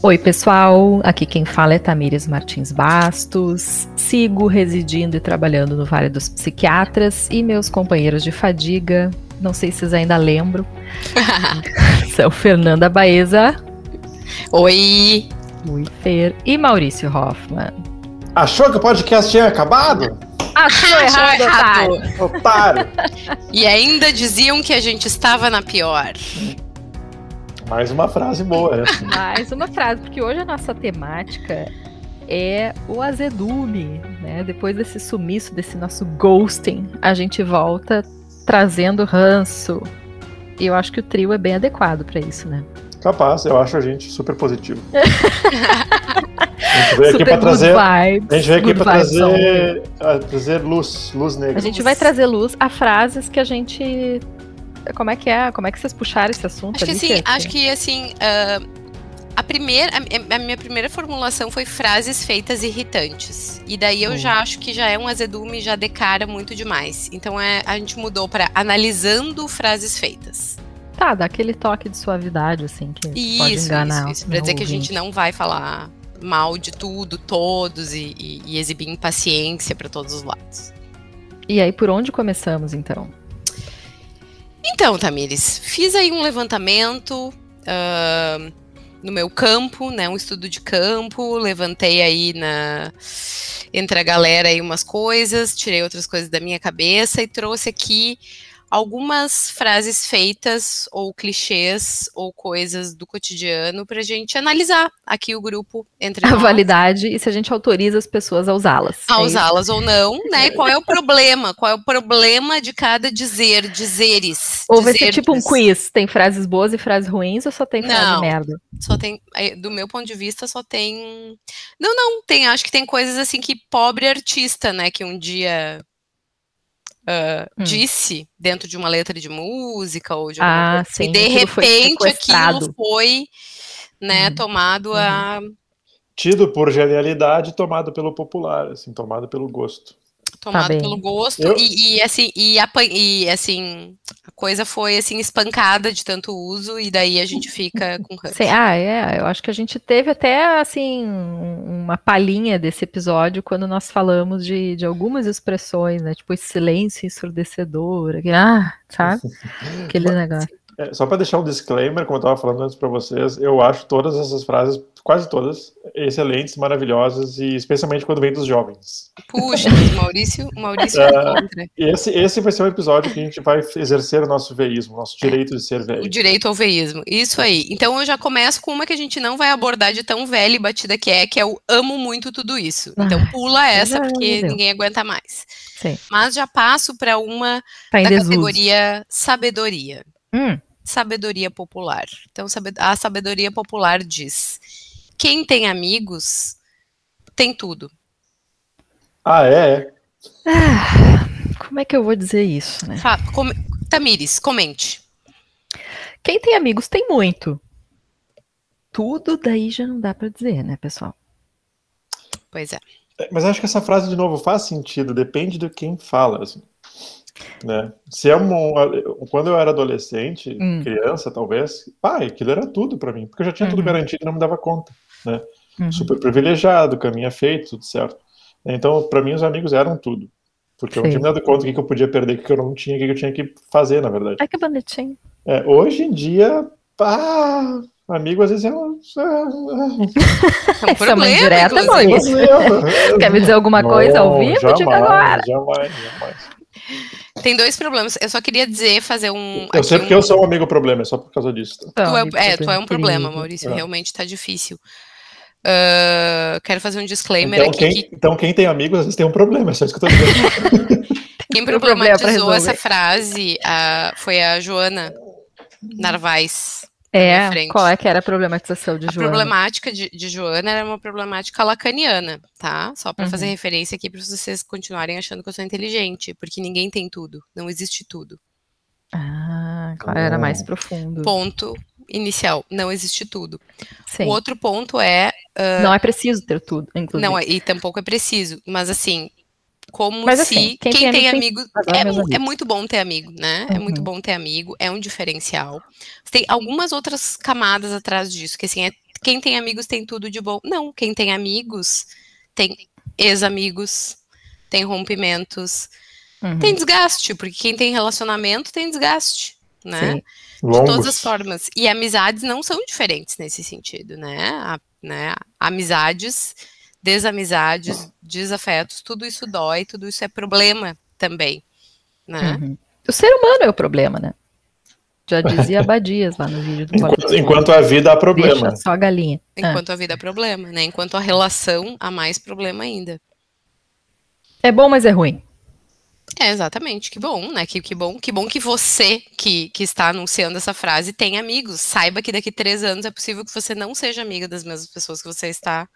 Oi, pessoal. Aqui quem fala é Tamires Martins Bastos. Sigo residindo e trabalhando no Vale dos Psiquiatras e meus companheiros de fadiga, não sei se vocês ainda lembram, são Fernanda Baeza. Oi. Oi, Fer. E Maurício Hoffman. Achou que o podcast tinha acabado? Achou, Achou errado, errado. otário. Otário! E ainda diziam que a gente estava na pior. Mais uma frase boa, né? Mais uma frase, porque hoje a nossa temática é o azedume, né? Depois desse sumiço, desse nosso ghosting, a gente volta trazendo ranço. E eu acho que o trio é bem adequado para isso, né? Capaz, eu acho a gente super positivo. A gente veio aqui good trazer. vibes. A gente veio aqui pra trazer, trazer luz, luz negra. A gente vai trazer luz a frases que a gente. Como é que é? Como é que vocês puxaram esse assunto? Acho que ali, assim, Fê? acho que assim, ah, a primeira, a, a minha primeira formulação foi frases feitas irritantes. E daí eu Hum. já acho que já é um azedume, já decara muito demais. Então é, a gente mudou para analisando frases feitas. Tá, dá aquele toque de suavidade, assim, que pode Isso, enganar. isso, isso. Pra dizer que a ouvinte. gente não vai falar mal de tudo, todos, e, e- e exibir impaciência para todos os lados. E aí, por onde começamos, então? Então, Tamires, fiz aí um levantamento ah, no meu campo, né? Um estudo de campo, levantei aí na entre a galera aí umas coisas, tirei outras coisas da minha cabeça e trouxe aqui algumas frases feitas ou clichês ou coisas do cotidiano pra gente analisar aqui o grupo entre A nós. validade e se a gente autoriza as pessoas a usá-las. a É usá-las ou não, né? Qual é o problema? Qual é o problema de cada dizer, dizeres? Ou vai ser tipo um quiz, tem frases boas e frases ruins ou só tem frase Não. merda? Só tem, aí, do meu ponto de vista, só tem. Não, não, tem, acho que tem coisas assim que pobre artista, né, que um dia Hum. disse dentro de uma letra de música ou de alguma Ah, coisa, sim. e de aquilo foi repente aquilo foi, né, Uhum. tomado a Tido por genialidade, tomado pelo popular, assim, tomado pelo gosto. Tomado bem. pelo gosto Eu- e, e, assim e, apan- e assim a coisa foi assim espancada de tanto uso e daí a gente fica com ranço. Sim, ah, é. Eu acho que a gente teve até assim um- uma palhinha desse episódio quando nós falamos de, de algumas expressões, né? Tipo esse silêncio ensurdecedor, aquele, ah, sabe? Aquele negócio. É, só para deixar um disclaimer, como eu estava falando antes para vocês, eu acho todas essas frases, quase todas, excelentes, maravilhosas e especialmente quando vem dos jovens. Puxa, mas o Maurício, o Maurício é contra. E esse, esse vai ser um episódio que a gente vai exercer o nosso veísmo, nosso direito de ser O velho. direito ao veísmo. Isso aí. Então eu já começo com uma que a gente não vai abordar de tão velha e batida que é, que é o amo muito tudo isso. Então pula essa, porque ninguém aguenta mais. Sim. Mas já passo para uma Tá da desuso. categoria sabedoria. Hum, Sabedoria popular. Então, a sabedoria popular diz: quem tem amigos tem tudo. Ah, é? é. como é que eu vou dizer isso, né? Fa- com- Tamires, comente. Quem tem amigos tem muito. Tudo daí já não dá pra dizer, né, pessoal? Pois é. É, Mas acho que essa frase, de novo, faz sentido, depende de quem fala. assim, né? Se é um, quando eu era adolescente, Hum. criança, talvez, pai, aquilo era tudo para mim, porque eu já tinha tudo Uhum. garantido e não me dava conta. Uhum. Super privilegiado, caminho feito, tudo certo. Então, para mim, os amigos eram tudo. Porque eu não Sim. tinha me dado conta do que, eu podia perder, o que, eu não tinha, o que, eu tinha que fazer, na verdade. Ai, que bonitinho. É, hoje em dia, pá, amigo às vezes é um. É um é uma problema, indireta, inclusive. Maurício. Quer me dizer alguma coisa ao Não, vivo? Diga agora. jamais, jamais. Tem dois problemas. Eu só queria dizer, fazer um. Eu sei um- porque eu sou um amigo problema, é só por causa disso. tá? Tu é, é, tu é um problema. Maurício. É. Realmente tá difícil. Ah, quero fazer um disclaimer Então aqui quem, que então, quem tem amigos, às vezes tem um problema, é só isso que eu tô dizendo. quem um problema problematizou essa frase ah, foi a Joana Narvaez. É, qual é que era a problematização de A Joana? problemática de, de Joana era uma problemática lacaniana, tá? Só pra fazer Uhum. referência aqui para vocês continuarem achando que eu sou inteligente, porque ninguém tem tudo, não existe tudo. Ah, qual era mais profundo. Ponto inicial, não existe tudo. Sim. O outro ponto é Não é preciso ter tudo, inclusive. Não, e tampouco é preciso. Mas assim, como Mas, se assim, quem, quem tem tem É, meus mu- é amigos. muito bom ter amigo, né? É muito Uhum. bom ter amigo, é um diferencial. Tem algumas outras camadas atrás disso, que assim, é quem tem amigos tem tudo de bom. Não, quem tem amigos tem ex-amigos, tem rompimentos, uhum. tem desgaste, porque quem tem relacionamento tem desgaste, né? Sim. De todas as formas. E amizades não são diferentes nesse sentido, né? A, né? Amizades, desamizades, desafetos, tudo isso dói, tudo isso é problema também, né? Uhum. O ser humano é o problema, né? Já dizia Abadias lá no vídeo do Enquanto, enquanto a vida há problema. Deixa só a galinha. Enquanto ah. a vida há problema, né? Enquanto a relação há mais problema ainda. É bom, mas é ruim. É, exatamente. Que bom, né? Que, que bom, que bom que você que, que está anunciando essa frase tem amigos. Saiba que daqui três anos é possível que você não seja amiga das mesmas pessoas que você está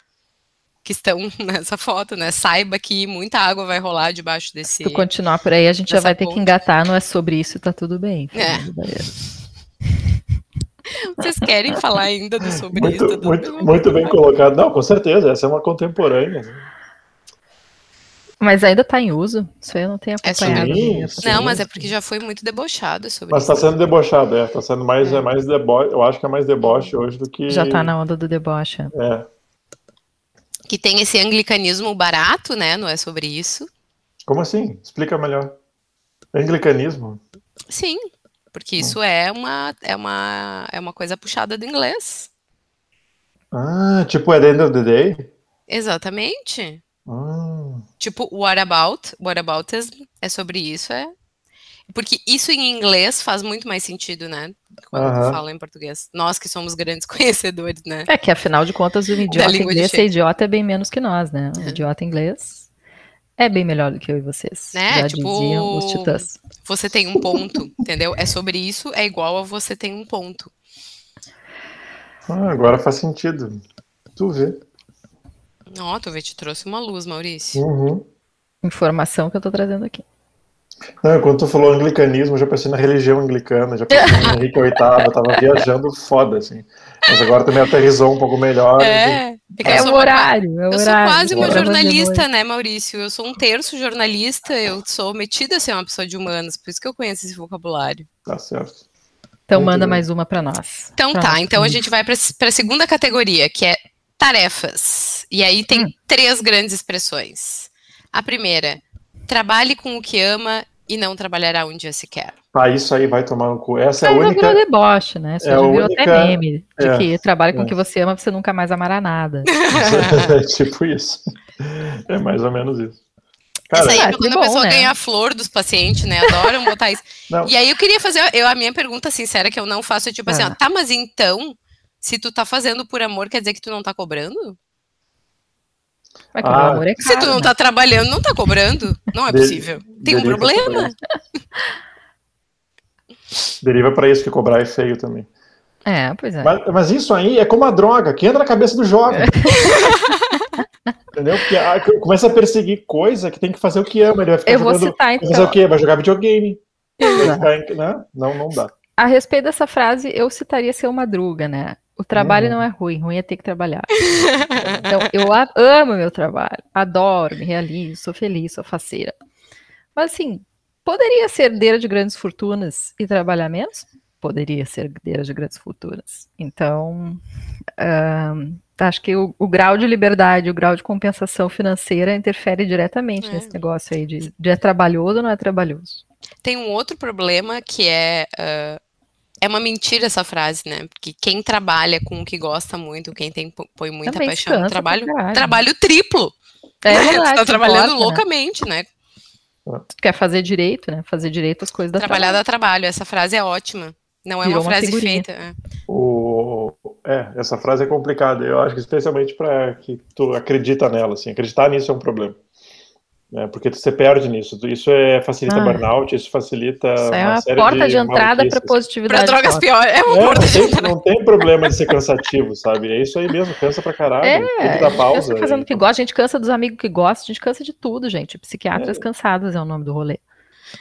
que estão nessa foto, né? Saiba que muita água vai rolar debaixo desse. Se continuar por aí, a gente já vai ponte. ter que engatar, não é sobre isso, tá tudo bem. É. Vocês querem falar ainda do sobre muito, isso? Muito, muito bem colocado. Não, com certeza, essa é uma contemporânea. Mas ainda está em uso? Isso aí eu não tenho é acompanhado. É sim, não, mas é porque já foi muito debochado sobre. Mas está sendo debochado, é. Está sendo mais, é. é mais deboche. Eu acho que é mais deboche hoje do que. Já está na onda do deboche. É que tem esse anglicanismo barato, né? Não é sobre isso. Como assim? Explica melhor. Anglicanismo? Sim, porque isso hum. é uma é uma é uma coisa puxada do inglês. Ah, tipo at the end of the day? Exatamente. Ah. Tipo, what about? What aboutism é sobre isso, é porque isso em inglês faz muito mais sentido, né? Quando uhum. tu fala em português. Nós que somos grandes conhecedores, né? É que afinal de contas o idiota inglês ser idiota é bem menos que nós, né? O é. idiota inglês é bem melhor do que eu e vocês. Né? Já tipo, diziam os titãs. Você tem um ponto, entendeu? É sobre isso, é igual a você tem um ponto. Ah, agora faz sentido. Tu vê. Ó, oh, tu vê, te trouxe uma luz, Maurício. Uhum. Informação que eu tô trazendo aqui. Não, quando tu falou anglicanismo, eu já pensei na religião anglicana, já pensei no Henrique VIII, eu tava viajando foda, assim. Mas agora também aterrizou um pouco melhor. É, é o horário. É o eu horário, sou quase uma jornalista, né, Maurício? Eu sou um terço jornalista, eu sou metida a ser uma pessoa de humanos, por isso que eu conheço esse vocabulário. Tá certo. Então Muito manda bem. mais uma para nós. Então pra tá, nós. então a gente vai para a segunda categoria, que é tarefas. E aí tem hum. três grandes expressões. A primeira, trabalhe com o que ama e não trabalhará um dia sequer. Ah, isso aí vai tomar no cu. Essa é a única. virou deboche, né? Isso é já virou única... até meme. De é, que trabalhe com o é. que você ama, você nunca mais amará nada. é tipo isso. É mais ou menos isso. Cara, isso aí é quando bom, a pessoa né? ganha a flor dos pacientes, né? Adoram botar isso. Não. E aí eu queria fazer, eu, a minha pergunta sincera que eu não faço é tipo assim, ó, tá, mas então, se tu tá fazendo por amor, quer dizer que tu não tá cobrando? Mas ah, amor é caro, Se tu não tá trabalhando, não tá cobrando. Não é possível. Tem um problema. Deriva para isso que cobrar é feio também. É, pois é. Mas, mas, isso aí é como a droga, que entra na cabeça do jovem. Entendeu? Porque ah, começa a perseguir coisa que tem que fazer o que ama. Ele vai ficar Eu jogando, vou citar, então. Fazer o quê? Vai jogar videogame. Vai ficar, né? Não, não dá. A respeito dessa frase, eu citaria seu Madruga, né? O trabalho uhum. não é ruim, ruim é ter que trabalhar. então, eu amo meu trabalho, adoro, me realizo, sou feliz, sou faceira. Mas assim, poderia ser herdeira de grandes fortunas e trabalhar menos? Poderia ser herdeira de grandes fortunas. Então, acho que o, o, grau de liberdade, o grau de compensação financeira interfere diretamente é. nesse negócio aí de, de é trabalhoso ou não é trabalhoso. Tem um outro problema que é uh, é uma mentira essa frase, né? Porque quem trabalha com o que gosta muito, quem tem põe muita Também paixão no trabalho, trabalho triplo. É verdade, tá trabalhando importa, né? loucamente, né? né? Quer fazer direito, né? Fazer direito as coisas da Trabalhar trabalho. dá trabalho, essa frase é ótima. Não é Virou uma frase uma feita. É. O... é, essa frase é complicada. Eu acho que especialmente para que tu acredita nela, assim, acreditar nisso é um problema né? Porque você perde nisso. Isso é, facilita ah, burnout, isso facilita. Isso é uma, porta de, de entrada para positividade. Para drogas piores. É uma é, porta não, de tem, entrada. não tem problema de ser cansativo, sabe? É isso aí mesmo, cansa pra caralho. É, que dar pausa. fazendo o que gosta, a gente cansa dos amigos que gostam, a gente cansa de tudo, gente. Psiquiatras é. cansados é o nome do rolê.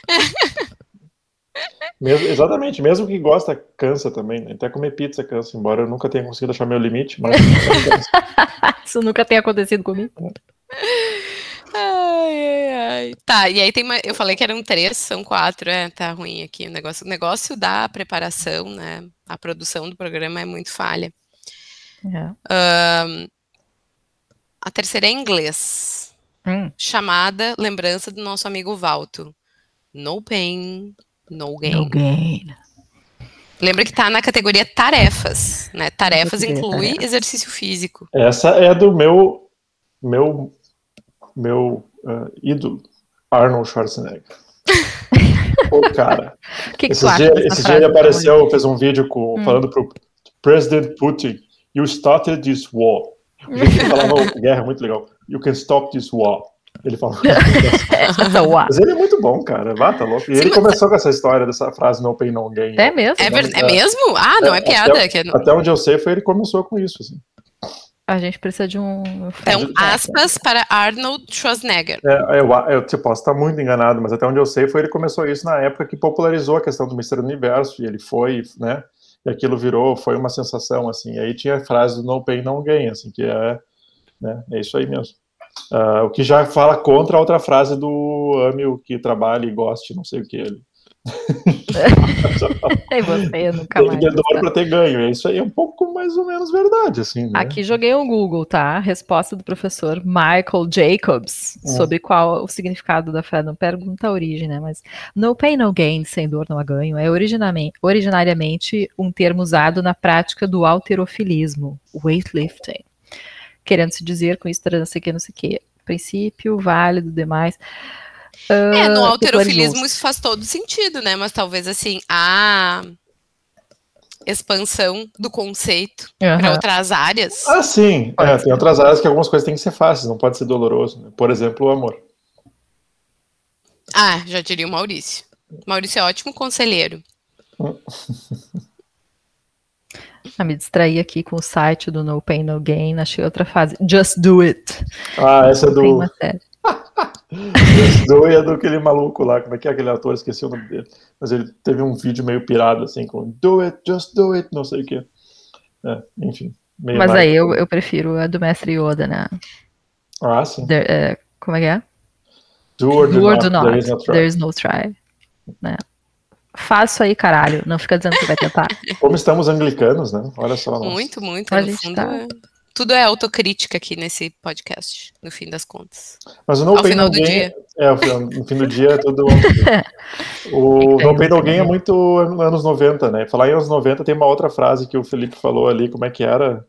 Mesmo, exatamente, mesmo que gosta, cansa também. Né? Até comer pizza cansa, embora eu nunca tenha conseguido achar meu limite, mas. Isso nunca tenha acontecido comigo. É. Ai, ai, ai. Tá, e aí tem uma, eu falei que eram três, são quatro, é, tá ruim aqui o negócio. O negócio da preparação, né, a produção do programa é muito falha. É. Um, a terceira é em inglês. Hum. Chamada Lembrança do nosso amigo Valto. No pain, no gain. No gain. Lembra que tá na categoria tarefas, né? Tarefas inclui tarefas. exercício físico. Essa é do meu meu meu ah, ídolo, Arnold Schwarzenegger. o cara. Que, que dias dessa esse dia ele apareceu, fez um vídeo com, Hum. falando pro President Putin, you started this war. O jeito que ele falava guerra é muito legal. You can stop this war. Ele falou. Mas ele é muito bom, cara. Vá, tá louco. E Sim, ele mas- começou com essa história dessa frase no pain, no gain. É mesmo? É, ver- é É. mesmo? Ah, não é, É, piada. até- que é- Até onde eu sei foi ele que começou com isso, assim. A gente precisa de um. Então, aspas para Arnold Schwarzenegger. É, eu, eu tipo, posso estar muito enganado, mas até onde eu sei foi ele começou isso na época que popularizou a questão do Mistério do Universo, e ele foi, né, e aquilo virou, foi uma sensação, assim, e aí tinha a frase do no pain, no gain, assim, que é, né, é isso aí mesmo. Ah, o que já fala contra a outra frase do ame o que trabalhe e goste, não sei o que ele. E você nunca Tem mais. para ter ganho, é isso aí é um pouco mais ou menos verdade, assim, né? Aqui joguei um Google, tá? Resposta do professor Michael Jacobs Hum. sobre qual o significado da frase. Não pergunta a origem, né? Mas no pain, no gain, sem dor não há ganho, é originariamente um termo usado na prática do alterofilismo, weightlifting. Querendo se dizer com isso, não sei o que, não sei o que. Princípio, válido, demais. É, no Ah, alterofilismo isso faz todo sentido, né? Mas talvez assim, a expansão do conceito para Aham. outras áreas. Ah, sim. É, tem outras áreas que algumas coisas têm que ser fáceis, não pode ser doloroso. né? Por exemplo, o amor. Ah, já diria o Maurício. Maurício é ótimo conselheiro. Ah, me distraí aqui com o site do No Pain No Gain, achei outra frase. Just do it. Ah, essa é do. Esse do é do aquele maluco lá, como é que é aquele ator? Esqueci o nome dele. Mas ele teve um vídeo meio pirado, assim, com do it, just do it, não sei o quê. É, enfim. meio Mas mais- aí eu, eu prefiro a do mestre Yoda, né? Ah, sim. There- é, como é que é? Do or do, Do or not, do not. there is no try. There's no try. Né? Faço aí, caralho. Não fica dizendo que vai tentar. Como estamos anglicanos, né? Olha só. nossa. Muito, muito. A No gente fundo, tá- é- tudo é autocrítica aqui nesse podcast, no fim das contas. Mas o No Ao Pain final No do dia. é, no fim do dia é tudo. o No Pain Gain é muito anos 90, né? Falar em anos 90 tem uma outra frase que o Felipe falou ali, como é que era?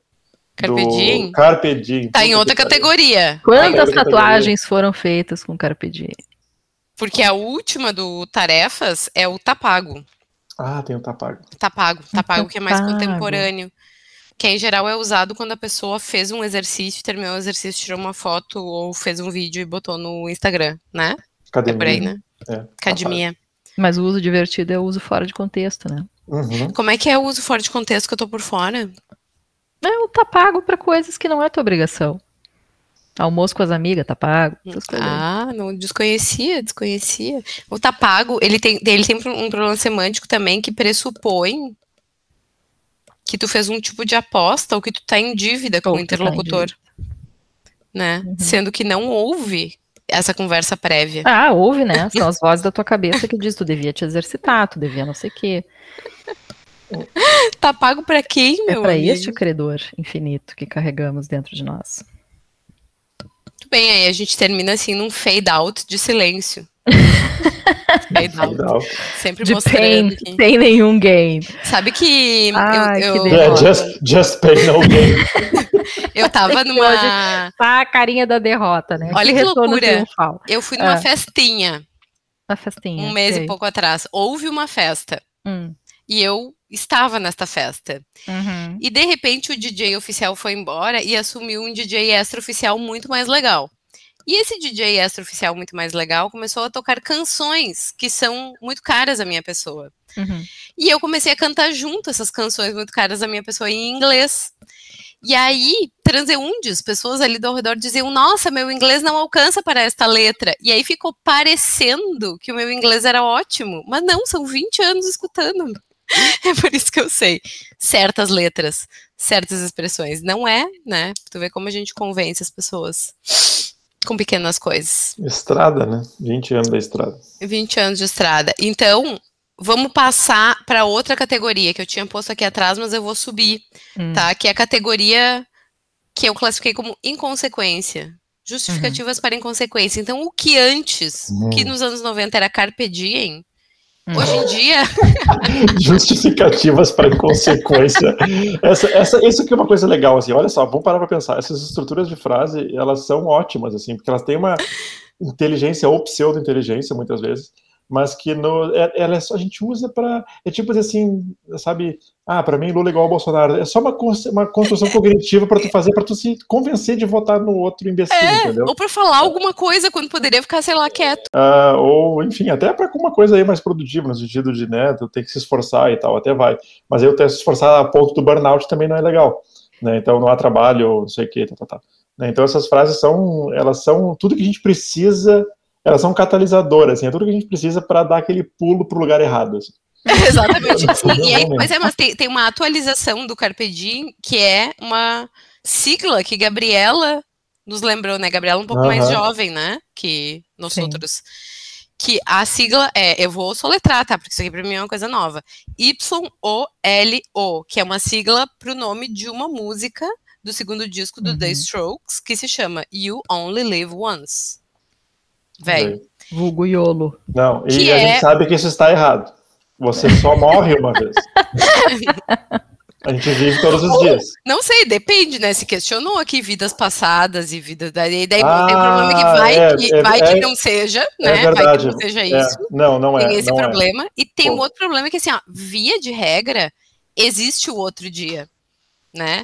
Carpe Do- diem? Carpe Diem. Tá em outra categoria. Quantas categoria. tatuagens foram feitas com Carpe Diem? Porque a última do Tarefas é o Tapago. Ah, tem o Tapago. Tapago. Tapago que é mais contemporâneo. Que em geral é usado quando a pessoa fez um exercício, terminou o exercício, tirou uma foto ou fez um vídeo e botou no Instagram, né? É Academia. por aí, né? É, Academia. Mas o uso divertido é o uso fora de contexto, né? Uhum. Como é que é o uso fora de contexto que eu tô por fora? É, o tá pago pra coisas que não é tua obrigação. Almoço com as amigas, tá pago. Ah, não desconhecia, desconhecia. O Tapago, ele tem, ele tem um problema semântico também que pressupõe que tu fez um tipo de aposta ou que tu tá em dívida com Ou o que tu tá interlocutor, né? Uhum. Sendo que não houve essa conversa prévia. Ah, ouve, né? São as vozes da tua cabeça que diz tu devia te exercitar, tu devia não sei o quê. Tá pago pra quem, É meu pra amigo? este credor infinito que carregamos dentro de nós. Muito bem, aí a gente termina assim num fade out de silêncio. fade out. Legal. Sempre De mostrando pain, que... sem nenhum gain. Sabe que Ai, eu, que eu, delícia. É, just, just pay no gain. eu tava numa. Tá a carinha da derrota, né? Olha que retorno loucura. triunfal. Eu fui numa Ah. festinha Na festinha. um mês sei. e pouco atrás. Houve uma festa. Hum, E eu estava nesta festa. uhum. E de repente o DJ oficial foi embora e assumiu um DJ extra-oficial muito mais legal. E esse DJ extra-oficial muito mais legal começou a tocar canções que são muito caras à minha pessoa. Uhum. E eu comecei a cantar junto essas canções muito caras à minha pessoa em inglês. E aí, transeundes, pessoas ali do redor diziam: Nossa, meu inglês não alcança para esta letra. E aí ficou parecendo que o meu inglês era ótimo. Mas não, são 20 anos escutando. É por isso que eu sei certas letras, certas expressões. Não é, né? Tu vê como a gente convence as pessoas com pequenas coisas. Estrada, né? 20 anos da estrada. 20 anos de estrada. Então, vamos passar para outra categoria que eu tinha posto aqui atrás, mas eu vou subir, Hum. tá? Que é a categoria que eu classifiquei como inconsequência. Justificativas para inconsequência. Então, o que antes, o que Hum. nos anos 90 era carpe diem, Hum. Hoje em dia Justificativas para inconsequência. Essa, essa, isso aqui é uma coisa legal, assim, olha só, vamos parar para pensar. Essas estruturas de frase, elas são ótimas, assim, porque elas têm uma inteligência ou pseudo-inteligência, muitas vezes, mas que no, é, ela é só, a gente usa para, é tipo assim, sabe, ah, para mim Lula é igual ao Bolsonaro, é só uma, uma construção cognitiva para tu fazer, para tu se convencer de votar no outro imbecil, entendeu? ou para falar alguma coisa quando poderia ficar, sei lá, quieto. Ah, ou, enfim, até para uma coisa aí mais produtiva, no sentido de, né, tu tem que se esforçar e tal, até vai. Mas eu ter se esforçar a ponto do burnout também não é legal, né? Então não há trabalho, não sei o que, tá, tá, tá. Né, Então essas frases são, elas são tudo que a gente precisa, elas são catalisadoras, assim, é tudo que a gente precisa para dar aquele pulo pro lugar errado. assim. Exatamente. Assim, e aí, pois é, mas tem, tem uma atualização do Carpe Diem, que é uma sigla que Gabriela nos lembrou, né? Gabriela é um pouco mais Aham. jovem, né? Que nós Sim. outros. Que a sigla é, eu vou soletrar, tá? Porque isso aqui pra mim é uma coisa nova. Y-O-L-O, que é uma sigla pro nome de uma música do segundo disco do The Uhum. Strokes, que se chama You Only Live Once. Véi, Vulgo Iolo. Não, e Que a é- gente sabe que isso está errado. Você só morre uma vez. A gente vive todos os dias. Não sei, depende, né? Se questionou aqui vidas passadas e vidas daí, daí Ah, tem um problema que vai, é, que, é- vai é- que não seja, né? vai que verdade. não seja É, isso. não, não é. tem esse é. problema. E tem um Pô. outro problema que, assim, ó, via de regra, existe o outro dia, né?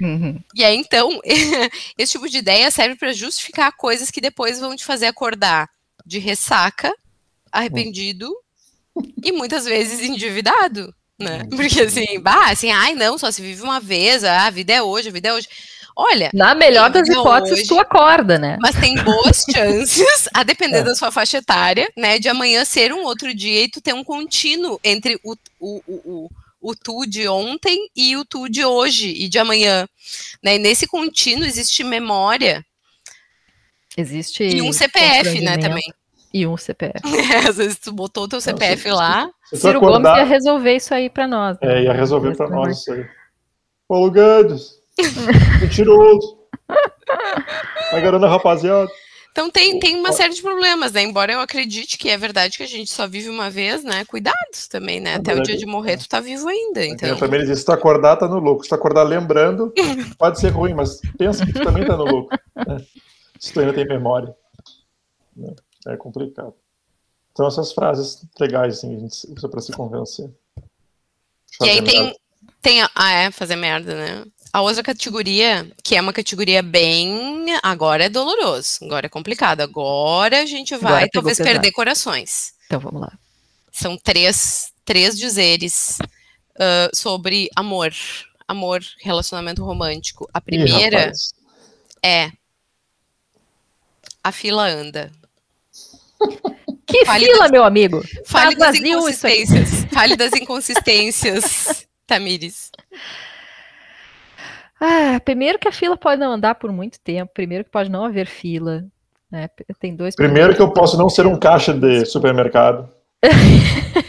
Uhum. E aí, então, esse tipo de ideia serve para justificar coisas que depois vão te fazer acordar de ressaca, arrependido e muitas vezes endividado, né? Porque assim, bah, assim, ai não, só se vive uma vez, ah, a vida é hoje, a vida é hoje. Olha, Na melhor das hipóteses, hoje- tu acorda, né? mas tem boas chances, a depender É. da sua faixa etária, né, de amanhã ser um outro dia e tu ter um contínuo entre o, o, o, o, o tu de ontem e o tu de hoje e de amanhã. Né? E nesse contínuo existe memória Existe. e um CPF, né, também. E um CPF. Às vezes tu botou o teu CPF se- lá, Se Ciro Gomes acordar, ia resolver isso aí pra nós. né? É, ia resolver pra Esse nós isso aí. Paulo Guedes, mentiroso. Vai garando a rapaziada. Então tem, tem uma série de problemas, né? Embora eu acredite que é verdade que a gente só vive uma vez, né? Cuidados também, né? Até o dia de morrer tu tá vivo ainda, então. Eu também disse, se tu acordar, tá no lucro. Se tu acordar lembrando, pode ser ruim, mas pensa que tu também tá no lucro. né? Se tu ainda tem memória. né? É complicado. Então essas frases legais, assim, a gente usa pra se convencer. E aí Fazer tem, merda. tem a, ah, é, fazer merda, né? A outra categoria, que é uma categoria bem. Agora é doloroso, agora é complicado. Agora a gente vai Agora talvez perder corações. Então vamos lá. São três, três dizeres ah, sobre amor. Amor, relacionamento romântico. A Ih, primeira rapaz. é. A fila anda. Que Fale fila, das- meu amigo! Fale Tá das inconsistências. Fale das inconsistências, Tamires. Ah, primeiro que a fila pode não andar por muito tempo. Primeiro que pode não haver fila. Né? Tem dois. Primeiro que eu posso não ser um caixa de supermercado.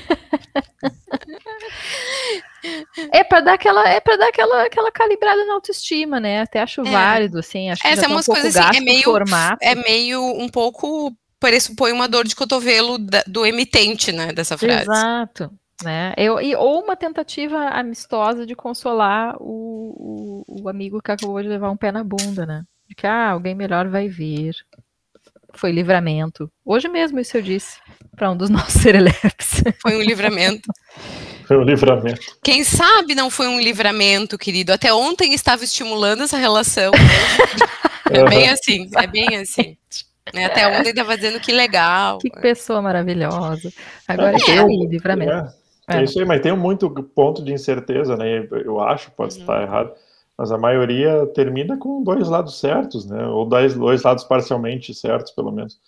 É para dar aquela, é para dar aquela, aquela calibrada na autoestima, né? Até acho É. válido, assim. Acho que Essa já é tá um umas pouco coisas assim, é meio- formato. É meio um pouco. Pressupõe uma dor de cotovelo da- do emitente, né? Dessa frase. Exato. Né? Eu, e, ou uma tentativa amistosa de consolar o, o, o amigo que acabou de levar um pé na bunda, né? De que ah, alguém melhor vai vir. Foi livramento. Hoje mesmo isso eu disse para um dos nossos serelepes. Foi um livramento. Foi um livramento. Quem sabe não foi um livramento, querido. Até ontem estava estimulando essa relação. É bem assim, é bem assim. Né, Até ontem estava dizendo que legal. que pessoa maravilhosa. Agora É, é, livramento. É, é É. isso aí, mas tem muito ponto de incerteza, né? Eu acho, pode Uhum. estar errado, mas a maioria termina com dois lados certos, né? Ou dois, dois lados parcialmente certos, pelo menos.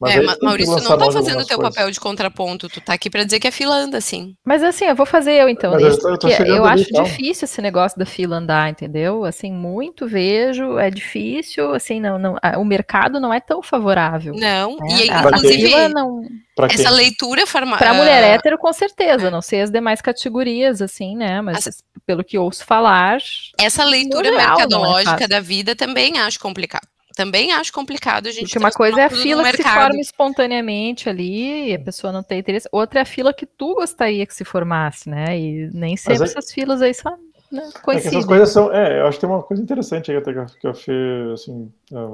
Mas é, aí Maurício, tu não tá fazendo o teu coisas. papel de contraponto, tu tá aqui pra dizer que a fila anda, assim. Mas assim, eu vou fazer eu então. Eu tô- eu tô chegando eu ali, acho então. difícil esse negócio da fila andar, entendeu? Assim, muito vejo, é difícil, assim, não, não, o mercado não é tão favorável. Não, né? e A- a inclusive, fila não, Pra quem? essa leitura farma... Pra mulher ah, hétero, com certeza, não sei as demais categorias, assim, né? Mas pelo que ouço falar, Essa leitura geral, é mercadológica fácil. da vida também acho complicado. Também acho complicado a gente porque uma coisa é a fila que se mercado. forma espontaneamente ali, e a pessoa não tem interesse. Outra é a fila que tu gostaria que se formasse, né? E nem sempre aí- essas filas aí são né, É coincidem. essas coisas são. É, eu acho que tem uma coisa interessante aí até que eu- que eu fiz, assim,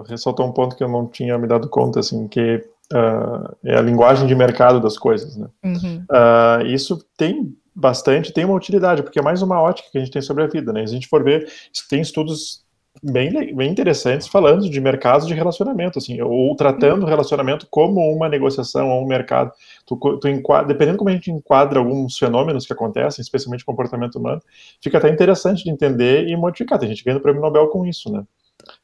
ressaltou um ponto que eu não tinha me dado conta, assim, que uh, é a linguagem de mercado das coisas, né? Uhum. Uh, isso tem bastante, tem uma utilidade, porque é mais uma ótica que a gente tem sobre a vida, né? Se a gente for ver, tem estudos bem, bem interessantes falando de mercados de relacionamento, assim, ou tratando o relacionamento como uma negociação ou um mercado. Tu, tu enquadra, dependendo como a gente enquadra alguns fenômenos que acontecem, especialmente comportamento humano, fica até interessante de entender e modificar. Tem gente ganhando o prêmio Nobel com isso, né?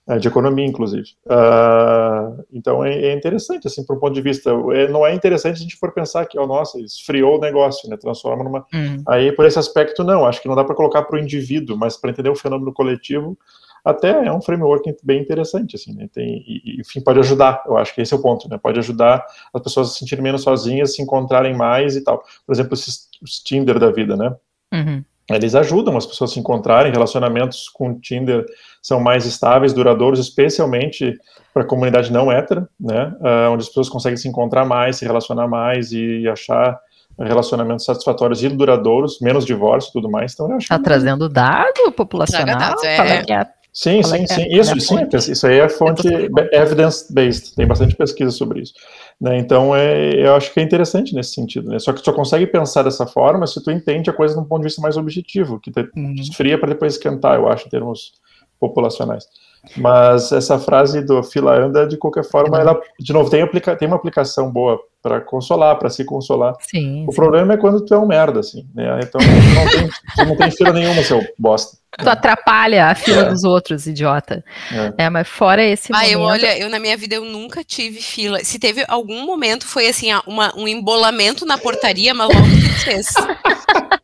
É, de economia, inclusive. Ah, então é, é interessante, assim, por um ponto de vista. É, não é interessante se a gente for pensar que, ó, nossa, esfriou o negócio, né? Transforma numa. Uhum. Aí, por esse aspecto, não. Acho que não dá para colocar para o indivíduo, mas para entender o fenômeno coletivo, até é um framework bem interessante, assim, né? Tem, e, enfim, pode ajudar. Eu acho que esse é o ponto, né? Pode ajudar as pessoas a se sentirem menos sozinhas, se encontrarem mais e tal. Por exemplo, esses os Tinder da vida, né? Uhum. Eles ajudam as pessoas a se encontrarem, relacionamentos com o Tinder são mais estáveis, duradouros, especialmente para a comunidade não hétera, né, uh, onde as pessoas conseguem se encontrar mais, se relacionar mais e achar relacionamentos satisfatórios e duradouros, menos divórcio e tudo mais. Então, eu acho Tá que... trazendo dado populacional? dados, é. Fala que é. Sim, é sim, é? sim. É Isso, a sim, isso aí é fonte evidence-based, tem bastante pesquisa sobre isso. Né? Então, é, eu acho que é interessante nesse sentido. Né? Só que tu só consegue pensar dessa forma se tu entende a coisa de um ponto de vista mais objetivo, que te Uhum. para depois esquentar, eu acho, em termos populacionais. Mas essa frase do fila anda, de qualquer forma, ela, de novo, tem, aplica tem uma aplicação boa para consolar, para se consolar. Sim, O sim. problema é quando tu é um merda, assim, né? Então, tu não tem, tu não tem fila nenhuma, seu bosta. Tu atrapalha a fila É. dos outros, idiota. É. É, mas fora esse Ah, eu momento... olha, eu na minha vida eu nunca tive fila. Se teve algum momento, foi assim, uma, um embolamento na portaria, mas logo se desfez.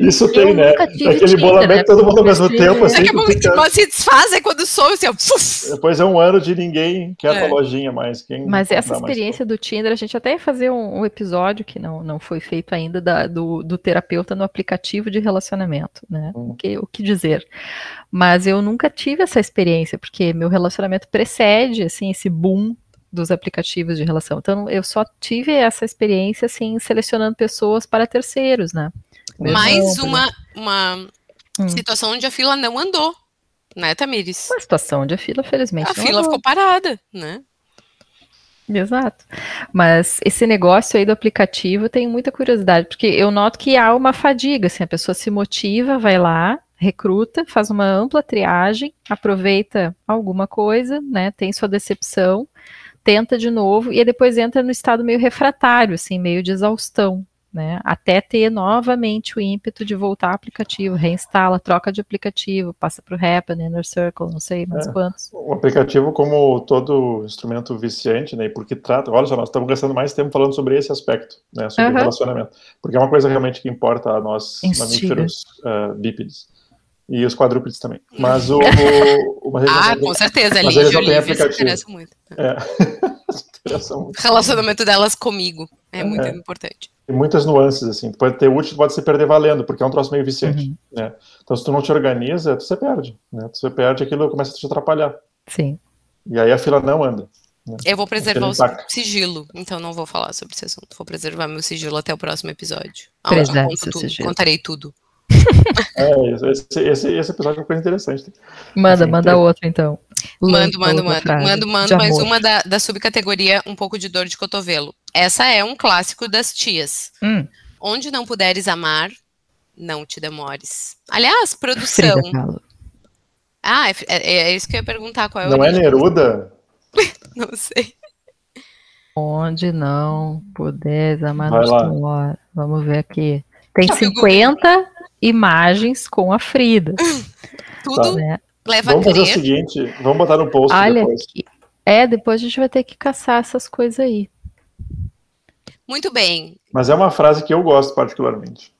Isso tem, né? nunca tive Aquele Tinder, bolamento né? todo mundo ao mesmo tempo, assim, Daqui a pouco se desfaz, é quando some, assim, ó. Depois é um ano de ninguém quer É. tua lojinha mais. Quem Mas essa mais experiência do Tinder, a gente até ia fazer um, um episódio que não, não foi feito ainda da- do, do terapeuta no aplicativo de relacionamento, né? Hum. O, que, o que dizer. Mas eu nunca tive essa experiência, porque meu relacionamento precede, assim, esse boom dos aplicativos de relação. Então, eu só tive essa experiência, assim, selecionando pessoas para terceiros, né? Meu Mais uma, uma Hum. situação onde a fila não andou, né, Tamires? Uma situação onde a fila, felizmente, A não fila ficou parada, né? Exato. Mas esse negócio aí do aplicativo tem muita curiosidade, porque eu noto que há uma fadiga, assim, a pessoa se motiva, vai lá, recruta, faz uma ampla triagem, aproveita alguma coisa, né, tem sua decepção, tenta de novo e aí depois entra no estado meio refratário, assim, meio de exaustão, né, até ter novamente o ímpeto de voltar ao aplicativo, reinstala, troca de aplicativo, passa para o Happn, Inner Circle, não sei mais É. quantos. O aplicativo, como todo instrumento viciante, né, porque trata, olha só, nós estamos gastando mais tempo falando sobre esse aspecto, né, sobre Aham. relacionamento, porque é uma coisa realmente que importa a nós, Instiga. mamíferos uh, bípedes, e os quadrúpedes também. Mas o... o não Ah, com certeza, e têm Olivia se aplicativo. interessam muito. É. Relacionamento delas comigo é muito É. importante. Tem muitas nuances, assim, tu pode ter útil, pode se perder valendo, porque é um troço meio viciante, Uhum. né, então se tu não te organiza, tu se perde, né, tu se perde, aquilo começa a te atrapalhar, Sim. e aí a fila não anda. Eu vou preservar o sigilo, então não vou falar sobre esse assunto. Vou preservar meu sigilo até o próximo episódio. Preserve eu conto sigilo. Contarei tudo. É, esse, esse, esse episódio é uma coisa interessante. Manda, Assim, manda tem- outro então. Mando, mando, outra mando. Mando, mando mais uma da, da subcategoria um pouco de dor de cotovelo. Essa é um clássico das tias. Hum, Onde não puderes amar, não te demores. Aliás, produção. Ah, é, é- é isso que eu ia perguntar. Qual é Não é? Neruda? Não sei. Onde não puderes amar nos lá. demora. Vamos ver aqui. Tem o 50 imagens com a Frida. Tudo Né? leva Vamos a fazer o crer. seguinte, vamos botar no post Olha depois. aqui. É, depois a gente vai ter que caçar essas coisas aí. Muito bem. Mas é uma frase que eu gosto particularmente.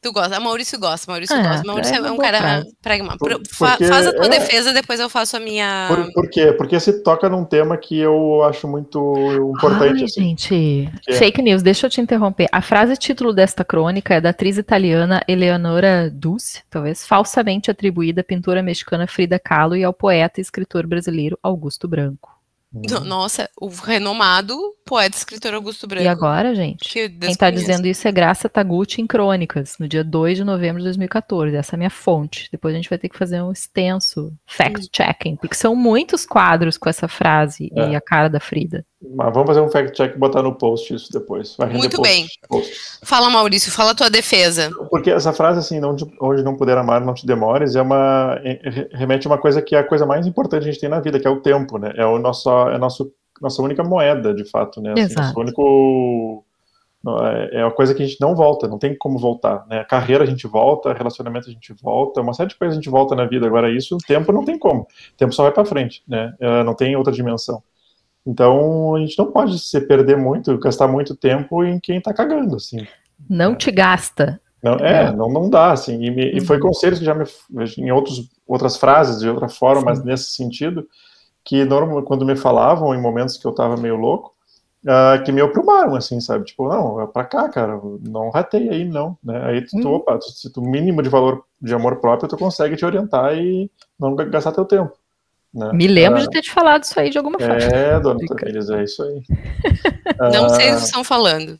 Tu gosta, a Maurício gosta, Maurício ah, gosta. Maurício é, é um cara pragmático. Faz a tua é, defesa, depois eu faço a minha. Por, por quê? Porque se toca num tema que eu acho muito importante. Ai, assim, gente, é fake news, deixa eu te interromper. A frase título desta crônica é da atriz italiana Eleonora Dulce, talvez falsamente atribuída à pintora mexicana Frida Kahlo e ao poeta e escritor brasileiro Augusto Branco. Uhum. Nossa, o renomado poeta e escritor Augusto Branco. E agora, gente? Que quem está dizendo isso é Graça Taguchi em Crônicas, no dia 2 de novembro de 2014. Essa é a minha fonte. Depois a gente vai ter que fazer um extenso fact-checking, porque são muitos quadros com essa frase é. e a cara da Frida. Mas vamos fazer um fact-check e botar no post isso depois. Muito post, bem. Post. Fala, Maurício, fala a tua defesa. Porque essa frase, assim, onde, onde não puder amar, não te demores, é uma. remete a uma coisa que é a coisa mais importante que a gente tem na vida, que é o tempo, né? É o nosso, é a nosso, nossa única moeda, de fato, né? Assim, Exato. Nosso único. É, é uma coisa que a gente não volta, não tem como voltar, né? Carreira a gente volta, relacionamento a gente volta, uma série de coisas a gente volta na vida. Agora, isso, o tempo não tem como. O tempo só vai para frente, né? É, não tem outra dimensão. Então, a gente não pode se perder muito, gastar muito tempo em quem está cagando, assim. Não te gasta. Não, é, é, não, não dá, assim. E, me, e, foi uhum. conselhos que já me, em outros, outras frases, de outra forma, Sim. mas nesse sentido, que normalmente, quando me falavam em momentos que eu estava meio louco, uh, que me oprumaram, assim, sabe? Tipo, não, é pra cá, cara, não ratei aí, não. Né? Aí tu, uhum. opa, se tu mínimo de valor de amor próprio, tu consegue te orientar e não gastar teu tempo. Né? Me lembro ah, de ter te falado isso aí de alguma forma. É, dona Tamires, é isso aí. não ah, sei o que estão falando.